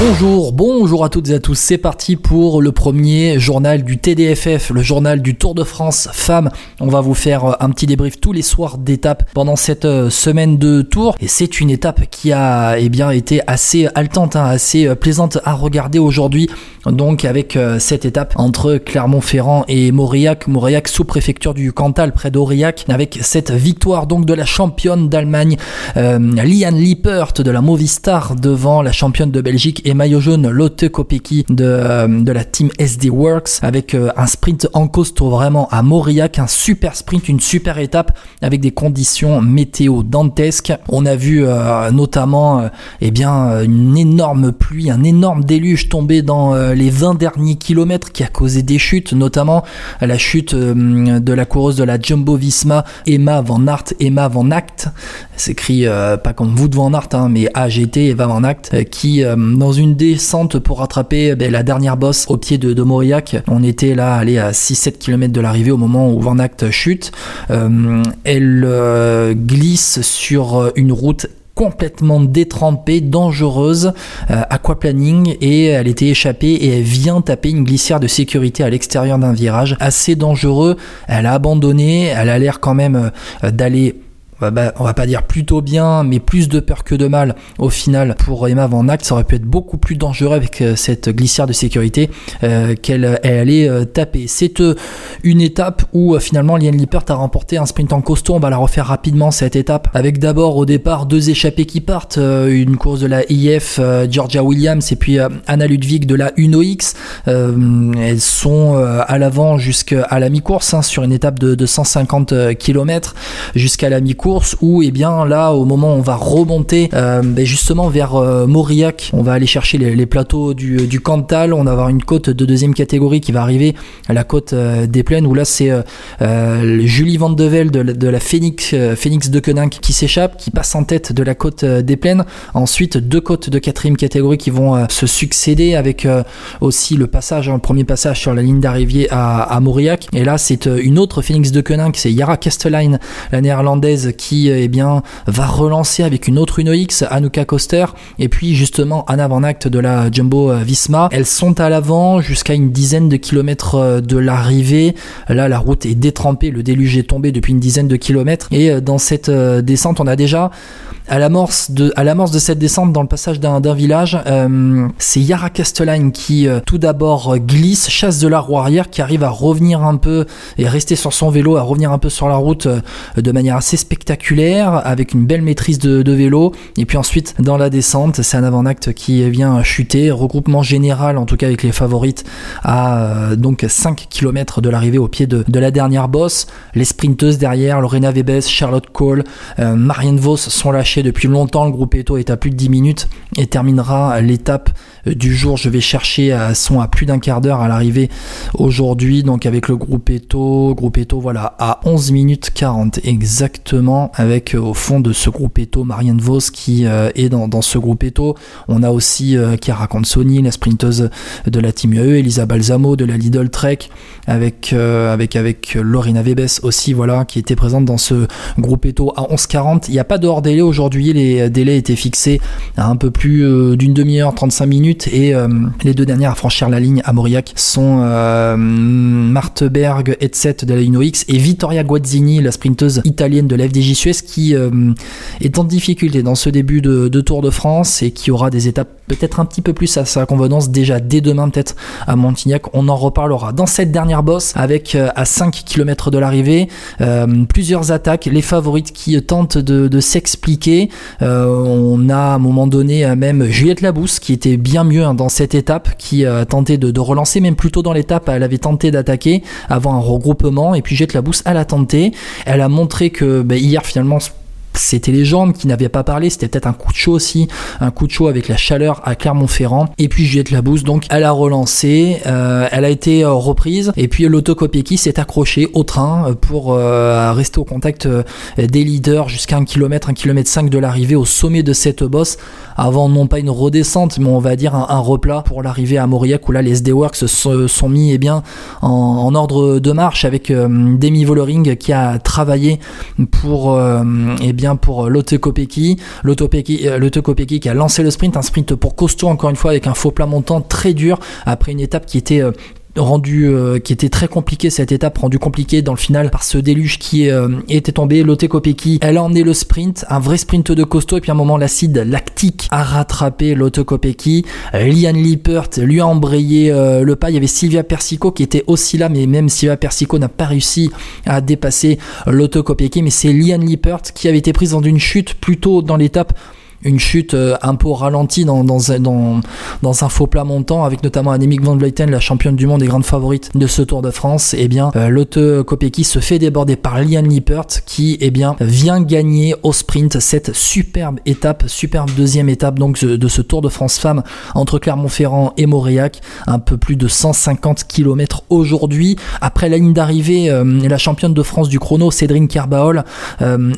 Bonjour, bonjour à toutes et à tous. C'est parti pour le premier journal du TDFF, le journal du Tour de France Femmes. On va vous faire euh, un petit débrief tous les soirs d'étape pendant cette euh, semaine de Tour. Et c'est une étape qui a eh bien, été assez haletante, hein, assez euh, plaisante à regarder aujourd'hui. Donc avec cette étape entre Clermont-Ferrand et Mauriac, Mauriac sous préfecture du Cantal près d'Aurillac, avec cette victoire donc de la championne d'Allemagne, Liane Lippert de la Movistar devant la championne de Belgique et maillot jaune Lotte Kopecky de, euh, de la team SD Works avec euh, un sprint en costaud vraiment à Mauriac, un super sprint, une super étape avec des conditions météo dantesques. On a vu euh, notamment eh bien une énorme pluie, un énorme déluge tombé dans les 20 derniers kilomètres qui a causé des chutes, notamment la chute de la coureuse de la Jumbo Visma Emma Van Aert, Emma Van Act, s'écrit pas comme vous de Van Aert hein, mais AGT Eva Van Act qui dans une descente pour rattraper ben, la dernière bosse au pied de, de Mauriac. On était là, allé à 6-7 km de l'arrivée au moment où Van chute. Euh, elle euh, glisse sur une route complètement détrempée, dangereuse, euh, aquaplaning, et elle était échappée et elle vient taper une glissière de sécurité à l'extérieur d'un virage assez dangereux. Elle a abandonné, elle a l'air quand même d'aller bah, on va pas dire plutôt bien, mais plus de peur que de mal au final pour Emma Van Act. Ça aurait pu être beaucoup plus dangereux avec euh, cette glissière de sécurité euh, qu'elle allait euh, taper. C'est une étape où finalement Liane Lippert a remporté un sprint en costaud. On va la refaire rapidement cette étape avec d'abord au départ deux échappées qui partent, une course de la IF Georgia Williams et puis Anna Ludwig de la Uno X. elles sont à l'avant jusqu'à la mi-course hein, sur une étape de, de 150 km jusqu'à la mi-course où eh bien là au moment où on va remonter euh, ben, justement vers euh, Mauriac on va aller chercher les, plateaux du, du, Cantal. On va avoir une côte de deuxième catégorie qui va arriver à la côte euh, des plaines où là c'est Julie Van de Vel de, la Phoenix, de Koninck qui s'échappe qui passe en tête de la côte des plaines. Ensuite deux côtes de quatrième catégorie qui vont se succéder avec aussi le passage un premier passage sur la ligne d'arrivée à, à Mauriac et là c'est une autre Phoenix de Koninck c'est Yara Kastelein la néerlandaise qui eh bien, va relancer avec une autre Uno X, Anuka Coster, et puis justement Anna Van Act de la Jumbo euh, Visma. Elles sont à l'avant jusqu'à une dizaine de kilomètres euh, de l'arrivée. Là, la route est détrempée, le déluge est tombé depuis une dizaine de kilomètres. Et euh, dans cette descente, on a déjà à l'amorce de, de cette descente dans le passage d'un, village, euh, c'est Yara Castellane qui euh, tout d'abord glisse, chasse de la roue arrière, qui arrive à revenir un peu et rester sur son vélo, à revenir un peu sur la route euh, de manière assez spectaculaire, avec une belle maîtrise de, vélo. Et puis ensuite, dans la descente, c'est un avant-acte qui vient chuter, regroupement général en tout cas avec les favorites à donc 5 km de l'arrivée au pied de, la dernière bosse. Les sprinteuses derrière, Lorena Webes, Charlotte Cole, Marianne Vos sont lâchées depuis longtemps. Le groupe Eto est à plus de 10 minutes et terminera l'étape du jour. Je vais chercher à son à plus d'un quart d'heure à l'arrivée aujourd'hui. Donc avec le groupe Eto, groupe Eto voilà à 11 minutes 40 exactement avec euh, au fond de ce groupe Eto Marianne Vos qui euh, est dans, ce groupe Eto. On a aussi euh, Chiara Sony la sprinteuse de la Team UE, Elisa Balsamo de la Lidl Trek avec avec avec Vebes aussi voilà qui était présente dans ce groupe Eto à 11.40. Il n'y a pas de hors délai aujourd'hui, les délais étaient fixés à un peu plus d'une demi-heure, 35 minutes et euh, les deux dernières à franchir la ligne à Mauriac sont euh, Marteberg et de la Uno X et Vittoria Guazzini, la sprinteuse italienne de la FDJ Suez qui euh, est en difficulté dans ce début de, Tour de France et qui aura des étapes peut-être un petit peu plus à sa convenance déjà dès demain peut-être à Montignac. On en reparlera. Dans cette dernière bosse avec à 5 km de l'arrivée plusieurs attaques, les favorites qui tentent de, s'expliquer. on a à un moment donné même Juliette Labousse qui était bien mieux hein, dans cette étape qui a tenté de, relancer, même plutôt dans l'étape, elle avait tenté d'attaquer avant un regroupement et puis Jette la Bousse, elle a tenté. Elle a montré que ben, hier finalement c'était les jambes qui n'avaient pas parlé, c'était peut-être un coup de chaud aussi, un coup de chaud avec la chaleur à Clermont-Ferrand. Et puis Juliette Labousse, donc elle a relancé, euh, elle a été euh, reprise, et puis qui s'est accroché au train euh, pour rester au contact des leaders jusqu'à un kilomètre, un kilomètre 5 de l'arrivée au sommet de cette bosse avant non pas une redescente, mais on va dire un, replat pour l'arrivée à Mauriac où là les SD se sont mis eh bien, en, ordre de marche avec euh, Demi Vollering qui a travaillé pour, euh, eh bien, pour Lotte Kopecky, euh, qui a lancé le sprint, un sprint pour costaud encore une fois avec un faux plat montant très dur après une étape qui était rendu euh, qui était très compliqué cette étape rendu compliqué dans le final par ce déluge qui euh, était tombé. Lotte Kopecky elle a emmené le sprint un vrai sprint de costaud et puis à un moment l'acide lactique a rattrapé Lotte Kopecky. Lian Lippert lui a embrayé euh, le pas. Il y avait Sylvia Persico qui était aussi là mais même Sylvia Persico n'a pas réussi à dépasser Lotte Kopecky. Mais c'est Lian Lippert qui avait été prise dans une chute plutôt dans l'étape une chute euh, un peu ralentie dans, un faux plat montant avec notamment Annemiek van Vleuten, la championne du monde et grande favorite de ce Tour de France, et eh bien euh, Lotte Kopecky se fait déborder par Lian Lippert qui eh bien vient gagner au sprint cette superbe étape, superbe deuxième étape donc de ce Tour de France femmes entre Clermont-Ferrand et Mauriac, un peu plus de 150 km aujourd'hui. Après la ligne d'arrivée, euh, la championne de France du chrono, Cédrine Kerbaol,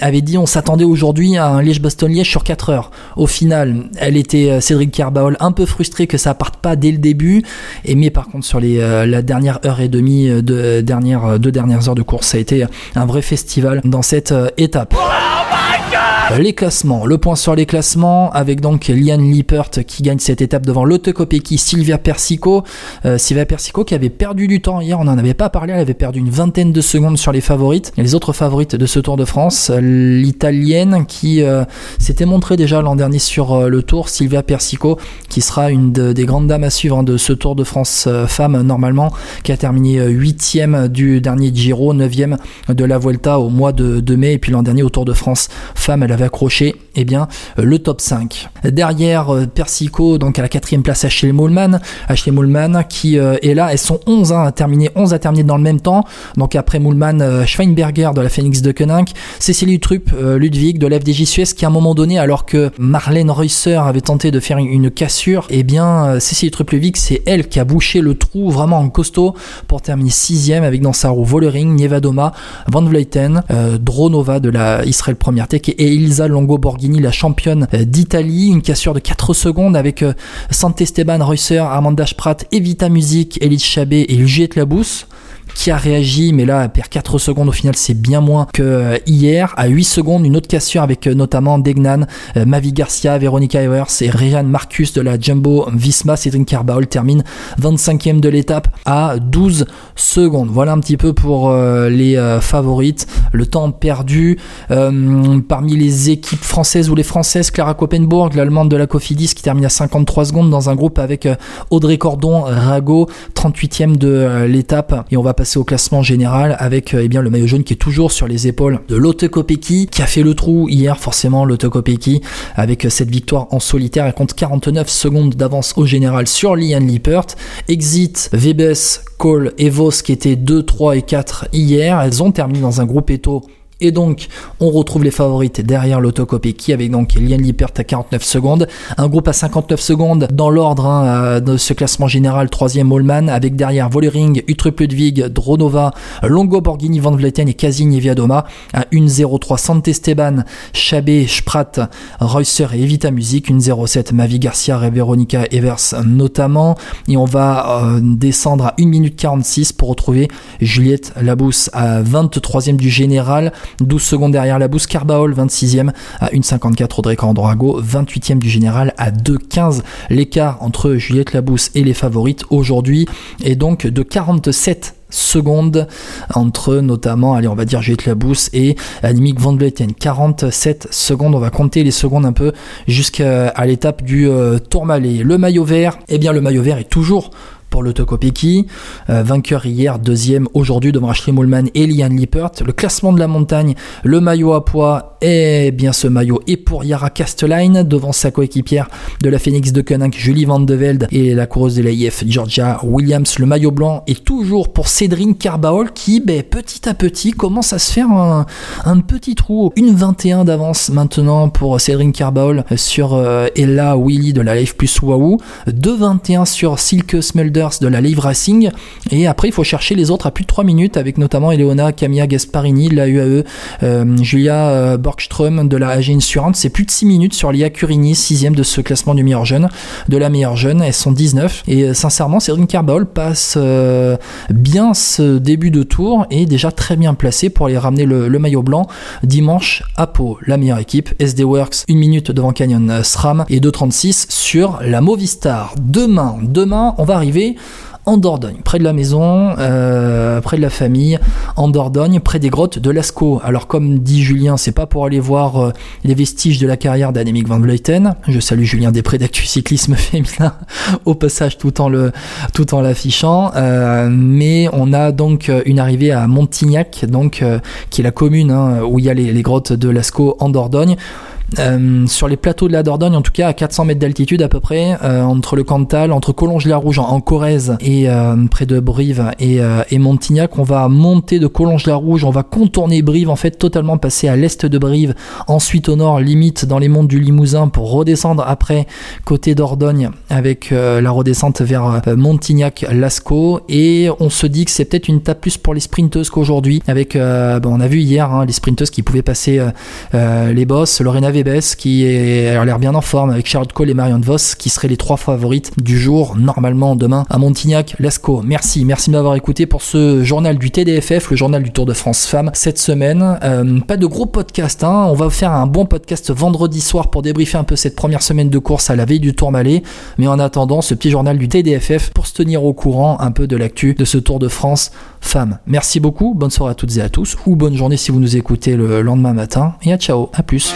avait dit on s'attendait aujourd'hui à un Liège-Bastogne-Liège sur 4 heures. Au final, elle était euh, Cédric Carbaol un peu frustrée que ça parte pas dès le début. Et mais par contre sur les euh, la dernière heure et demie euh, deux dernières heures de course, ça a été un vrai festival dans cette étape. Les classements, le point sur les classements avec donc Lian Lippert qui gagne cette étape devant Lotte Sylvia Persico. Euh, Sylvia Persico qui avait perdu du temps hier, on n'en avait pas parlé, elle avait perdu une vingtaine de secondes sur les favorites. Les autres favorites de ce Tour de France, l'italienne qui euh, s'était montrée déjà l'an dernier sur euh, le Tour, Sylvia Persico, qui sera une des grandes dames à suivre hein, de ce Tour de France femme normalement, qui a terminé 8 du dernier Giro, 9 de la Vuelta au mois de, de mai, et puis l'an dernier au Tour de France femme, elle a avait accroché eh bien, euh, le top 5. Derrière euh, Persico, donc à la quatrième place Ashley Mollman, Ashley Mollman qui euh, est là, elles sont 11 hein, à terminer, 11 à terminer dans le même temps. Donc après Mollman, Schweinberger de la Phoenix de Koenig, Cécilie Trupp, Ludwig de l'FDJ Suez qui à un moment donné, alors que Marlène Reusser avait tenté de faire une cassure, eh bien Cécilie Trupp Ludwig, c'est elle qui a bouché le trou vraiment en costaud pour terminer sixième avec dans sa roue Vollering, Nevadoma, Van Vleuten, Dronova de la Israël Première Tech et Elisa Longo Borghini, la championne euh, d'Italie. Une cassure de 4 secondes avec euh, Sant'Esteban Reusser, Amanda Sprat, Evita Music, Elise Chabet et Juliette Labousse qui a réagi, mais là, perd 4 secondes au final, c'est bien moins que euh, hier. À 8 secondes, une autre cassure avec euh, notamment Degnan, euh, Mavi Garcia, Veronica Evers et Ryan Marcus de la Jumbo Visma. Cédric Carbaol termine 25e de l'étape à 12 secondes. Voilà un petit peu pour les favorites. Le temps perdu parmi les équipes françaises ou les françaises, Clara Koppenburg, l'allemande de la Cofidis qui termine à 53 secondes dans un groupe avec Audrey Cordon, Rago, 38e de l'étape. Et on va passer au classement général avec euh, eh bien, le maillot jaune qui est toujours sur les épaules de Lotte qui a fait le trou hier forcément Lotte Kopecky avec euh, cette victoire en solitaire. Elle compte 49 secondes d'avance au général sur Lian Lippert. Exit, Vebes, Cole et Vos qui étaient 2, 3 et 4 hier. Elles ont terminé dans un groupe éto et donc, on retrouve les favorites derrière l'autocopie qui avec donc Liane Lippert à 49 secondes. Un groupe à 59 secondes dans l'ordre hein, euh, de ce classement général. Troisième Allman avec derrière Vollering, Utrup Ludwig, Dronova, Longo Borghini, Van Vleuten et Casigny Viadoma. À 1.03 Sant'Esteban, Chabé, Sprat, Reusser et Evita Music. 1.07 Mavi Garcia et Veronica Evers notamment. Et on va euh, descendre à 1 minute 46 pour retrouver Juliette Labousse à 23e du général. 12 secondes derrière la bouse, Carbaol 26e à 1,54 Audrey Candrago 28e du général à 2,15 l'écart entre Juliette Labousse et les favorites aujourd'hui est donc de 47 secondes entre notamment, allez on va dire Juliette Labousse et Annemiek van Vleuten 47 secondes, on va compter les secondes un peu jusqu'à l'étape du euh, Tourmalet. Le maillot vert, eh bien le maillot vert est toujours pour le euh, vainqueur hier, deuxième aujourd'hui devant Ashley Mollman et Lian Lippert. Le classement de la montagne, le maillot à poids, et bien ce maillot est pour Yara Kastelein devant sa coéquipière de la Phoenix de Koenig, Julie Van de Velde et la coureuse de l'AIF, Georgia Williams. Le maillot blanc est toujours pour Cédrine Carbaol qui, ben, petit à petit, commence à se faire un, petit trou. Une 21 d'avance maintenant pour Cédrine Carbaol sur euh, Ella Willy de la Life plus Wahoo. 2,21 sur Silke Smelder De la Live Racing. Et après, il faut chercher les autres à plus de 3 minutes, avec notamment Eleona Camilla Gasparini de la UAE, euh, Julia euh, Borgström de la AG Insurance. C'est plus de 6 minutes sur Lia Curini, 6 de ce classement du meilleur jeune, de la meilleure jeune. Elles sont 19. Et euh, sincèrement, Cédric Carbol passe bien ce début de tour et déjà très bien placé pour aller ramener le, le maillot blanc dimanche à Pau. La meilleure équipe, SD Works, 1 minute devant Canyon SRAM et 2.36 sur la Movistar. Demain, demain, on va arriver en Dordogne, près de la maison, euh, près de la famille, en Dordogne, près des grottes de Lascaux. Alors comme dit Julien, c'est pas pour aller voir euh, les vestiges de la carrière d'Annemiek van Vleuten. Je salue Julien Després d'Actu Cyclisme Féminin au passage tout en l'affichant. Euh, mais on a donc une arrivée à Montignac, qui est la commune hein, où il y a les grottes de Lascaux en Dordogne. Euh, sur les plateaux de la Dordogne, en tout cas à 400 mètres d'altitude à peu près, euh, entre le Cantal, entre Collonges-la-Rouge en, Corrèze et euh, près de Brive et, Montignac, on va monter de Collonges-la-Rouge, on va contourner Brive, en fait totalement passer à l'est de Brive, ensuite au nord, limite dans les monts du Limousin pour redescendre après côté Dordogne avec la redescente vers Montignac-Lascaux et on se dit que c'est peut-être une tape plus pour les sprinteuses qu'aujourd'hui avec, bon, on a vu hier hein, les sprinteuses qui pouvaient passer les bosses, Lorena qui est, a l'air bien en forme avec Charlotte Cole et Marion Vos qui seraient les trois favorites du jour, normalement demain à Montignac, Lascaux. Merci, merci de m'avoir écouté pour ce journal du TDFF, le journal du Tour de France Femmes cette semaine. Euh, pas de gros podcast, hein. on va faire un bon podcast vendredi soir pour débriefer un peu cette première semaine de course à la veille du Tour Malais. Mais en attendant, ce petit journal du TDFF pour se tenir au courant un peu de l'actu de ce Tour de France Femmes. Merci beaucoup, bonne soirée à toutes et à tous, ou bonne journée si vous nous écoutez le lendemain matin, et à ciao, à plus.